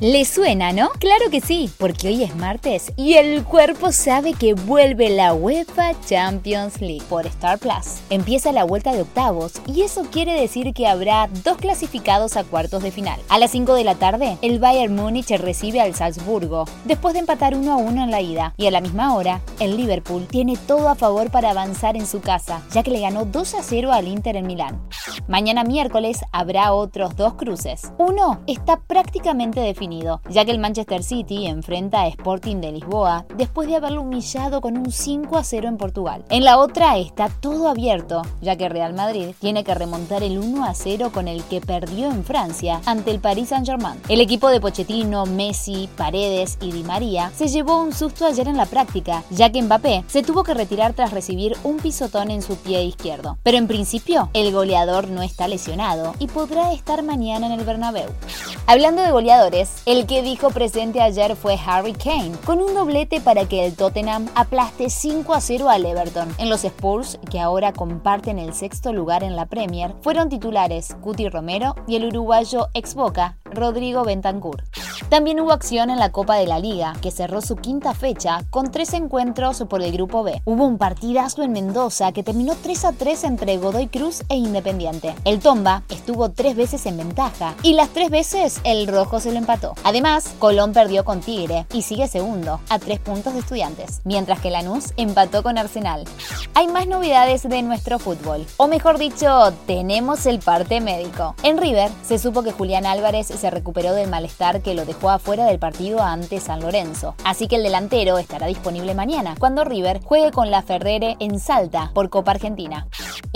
¿Le suena, no? Claro que sí, porque hoy es martes y el cuerpo sabe que vuelve la UEFA Champions League por Star Plus. Empieza la vuelta de octavos y eso quiere decir que habrá dos clasificados a cuartos de final. A las 5 de la tarde, el Bayern Múnich recibe al Salzburgo después de empatar 1 a 1 en la ida y a la misma hora, el Liverpool tiene todo a favor para avanzar en su casa, ya que le ganó 2 a 0 al Inter en Milán. Mañana miércoles habrá otros dos cruces. Uno está prácticamente definido, ya que el Manchester City enfrenta a Sporting de Lisboa después de haberlo humillado con un 5 a 0 en Portugal. En la otra está todo abierto, ya que Real Madrid tiene que remontar el 1 a 0 con el que perdió en Francia ante el Paris Saint-Germain. El equipo de Pochettino, Messi, Paredes y Di María se llevó un susto ayer en la práctica, ya que Mbappé se tuvo que retirar tras recibir un pisotón en su pie izquierdo. Pero en principio, el goleador no está lesionado y podrá estar mañana en el Bernabéu. Hablando de goleadores, el que dijo presente ayer fue Harry Kane, con un doblete para que el Tottenham aplaste 5 a 0 al Everton. En los Spurs, que ahora comparten el sexto lugar en la Premier, fueron titulares Cuti Romero y el uruguayo ex Boca, Rodrigo Bentancur. También hubo acción en la Copa de la Liga, que cerró su quinta fecha con tres encuentros por el Grupo B. Hubo un partidazo en Mendoza que terminó 3 a 3 entre Godoy Cruz e Independiente. El Tomba estuvo tres veces en ventaja y las tres veces el Rojo se lo empató. Además, Colón perdió con Tigre y sigue segundo, a tres puntos de estudiantes, mientras que Lanús empató con Arsenal. Hay más novedades de nuestro fútbol, o mejor dicho, tenemos el parte médico. En River se supo que Julián Álvarez se recuperó del malestar que lo dejó afuera del partido ante San Lorenzo. Así que el delantero estará disponible mañana, cuando River juegue con la Ferrere en Salta por Copa Argentina.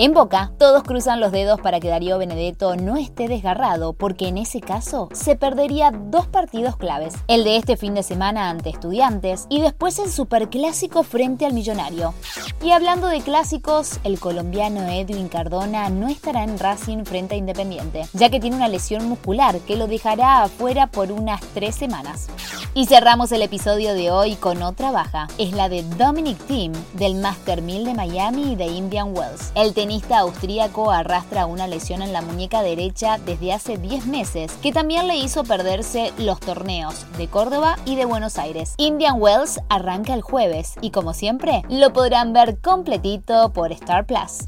En Boca, todos cruzan los dedos para que Darío Benedetto no esté desgarrado, porque en ese caso se perdería dos partidos claves. El de este fin de semana ante Estudiantes y después el Superclásico frente al Millonario. Y hablando de clásicos, el colombiano Edwin Cardona no estará en Racing frente a Independiente, ya que tiene una lesión muscular que lo dejará afuera por unas tres semanas. Y cerramos el episodio de hoy con otra baja. Es la de Dominic Thiem del Master 1000 de Miami y de Indian Wells. El tenista austríaco arrastra una lesión en la muñeca derecha desde hace 10 meses, que también le hizo perderse los torneos de Córdoba y de Buenos Aires. Indian Wells arranca el jueves y como siempre lo podrán ver completito por Star Plus.